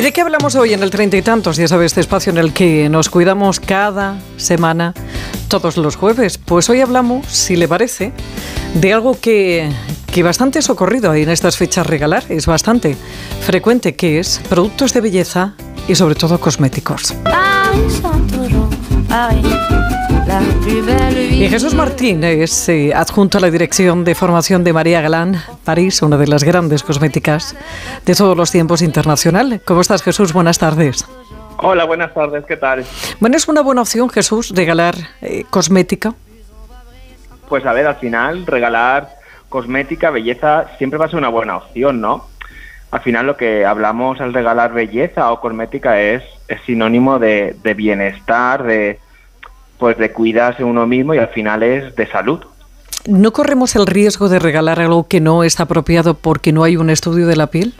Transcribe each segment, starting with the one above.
de qué hablamos hoy en el treinta y tantos? Ya sabes, este espacio en el que nos cuidamos cada semana, todos los jueves. Pues hoy hablamos, si le parece, de algo que, que bastante es ocurrido en estas fechas regalar, es bastante frecuente, que es productos de belleza y sobre todo cosméticos. Y Jesús Martín es eh, adjunto a la dirección de formación de María Galán, París, una de las grandes cosméticas de todos los tiempos internacional. ¿Cómo estás, Jesús? Buenas tardes. Hola, buenas tardes, ¿qué tal? Bueno, ¿es una buena opción, Jesús, regalar eh, cosmética? Pues a ver, al final, regalar cosmética, belleza, siempre va a ser una buena opción, ¿no? Al final lo que hablamos al regalar belleza o cosmética es, es sinónimo de, de bienestar, de, pues de cuidarse uno mismo y al final es de salud. ¿No corremos el riesgo de regalar algo que no es apropiado porque no hay un estudio de la piel?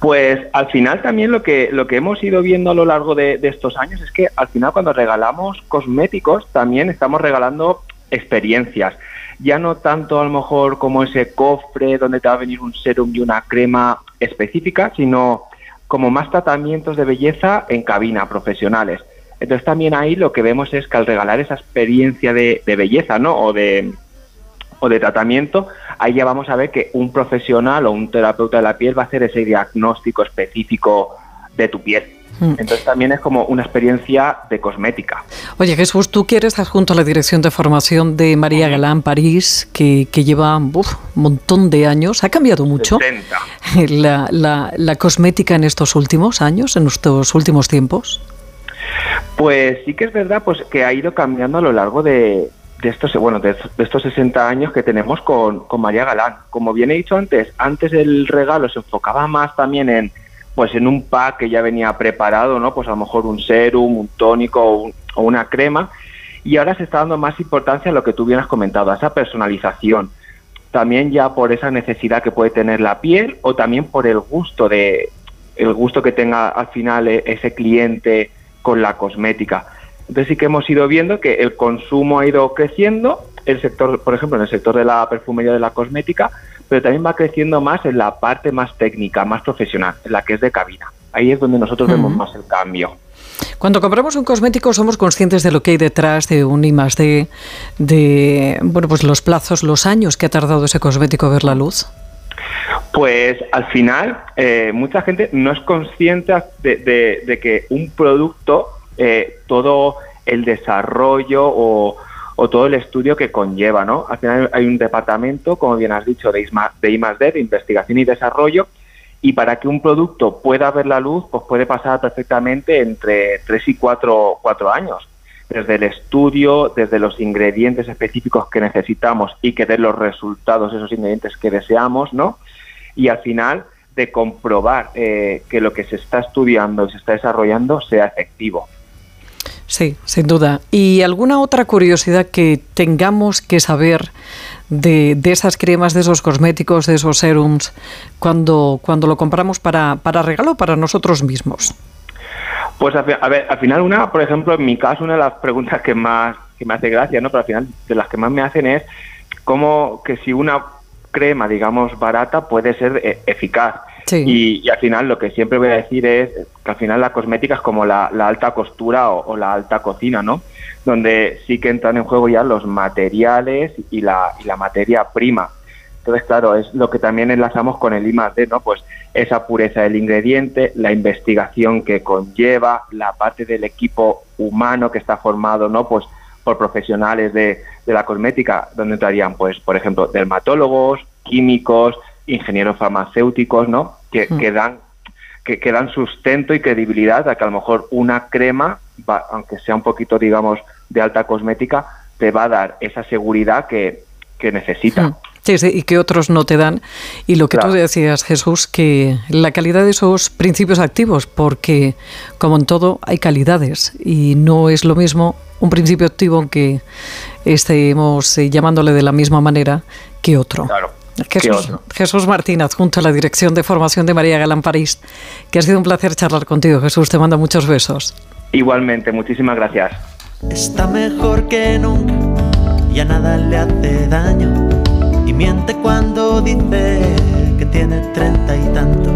Pues al final también lo que, lo que hemos ido viendo a lo largo de, estos años es que al final cuando regalamos cosméticos también estamos regalando experiencias. Ya no tanto a lo mejor como ese cofre donde te va a venir un serum y una crema específica, sino como más tratamientos de belleza en cabina, profesionales. Entonces también ahí lo que vemos es que al regalar esa experiencia de, belleza, ¿no? O de, o de tratamiento, ahí ya vamos a ver que un profesional o un terapeuta de la piel va a hacer ese diagnóstico específico de tu piel. Hmm. Entonces también es como una experiencia de cosmética. Oye Jesús, tú quieres estar junto a la dirección de formación de María Galán París, que, lleva un montón de años. ¿Ha cambiado mucho la, la, la cosmética en estos últimos años, en estos últimos tiempos? Pues sí que es verdad pues que ha ido cambiando a lo largo de, estos bueno de, estos 60 años que tenemos con, María Galán. Como bien he dicho antes, antes el regalo se enfocaba más también en pues en un pack que ya venía preparado, ¿no? Pues a lo mejor un serum, un tónico o, una crema. Y ahora se está dando más importancia a lo que tú bien has comentado, a esa personalización. También ya por esa necesidad que puede tener la piel o también por el gusto de el gusto que tenga al final e, ese cliente con la cosmética. Entonces sí que hemos ido viendo que el consumo ha ido creciendo, el sector, por ejemplo, en el sector de la perfumería de la cosmética, pero también va creciendo más en la parte más técnica, más profesional, en la que es de cabina. Ahí es donde nosotros vemos más el cambio. Cuando compramos un cosmético somos conscientes de lo que hay detrás de un I más D, de bueno, pues los plazos, los años que ha tardado ese cosmético a ver la luz. Pues al final, eh, mucha gente no es consciente de, que un producto, eh, todo el desarrollo o, todo el estudio que conlleva, ¿no? Al final hay un departamento, como bien has dicho, de, de I+.D., de investigación y desarrollo, y para que un producto pueda ver la luz, pues puede pasar perfectamente entre 3 y 4, cuatro años desde el estudio, desde los ingredientes específicos que necesitamos y que den los resultados esos ingredientes que deseamos, ¿no? Y al final de comprobar eh, que lo que se está estudiando se está desarrollando sea efectivo. Sí, sin duda. ¿Y alguna otra curiosidad que tengamos que saber de, de, esas cremas, de esos cosméticos, de esos serums, cuando, cuando lo compramos para, para regalo para nosotros mismos? Pues a, ver, al final una, por ejemplo, en mi caso, una de las preguntas que más que me hace gracia, ¿no? Pero al final de las que más me hacen es cómo que si una crema, digamos, barata puede ser eh, eficaz. Y, al final lo que siempre voy a decir es que al final la cosmética es como la, alta costura o, la alta cocina, ¿no? Donde sí que entran en juego ya los materiales y la, y la materia prima. Entonces, claro, es lo que también enlazamos con el I ¿no? Pues esa pureza del ingrediente, la investigación que conlleva, la parte del equipo humano que está formado, ¿no? Pues por profesionales de, la cosmética, donde entrarían, pues, por ejemplo, dermatólogos, químicos, ingenieros farmacéuticos, ¿no? Que, mm. dan que, que, dan sustento y credibilidad a que a lo mejor una crema, aunque sea un poquito, digamos, de alta cosmética, te va a dar esa seguridad que, que necesita. Mm y que otros no te dan. Y lo que tú decías, Jesús, que la calidad de esos principios activos, porque como en todo hay calidades y no es lo mismo un principio activo que estemos eh, llamándole de la misma manera que otro. Jesús, Jesús Martínez, junto a la Dirección de Formación de María Galán París, que ha sido un placer charlar contigo. Jesús, te manda muchos besos. Igualmente, muchísimas gracias. Está mejor que nunca, ya nada le hace daño y miente cuando dice que tiene treinta y tantos.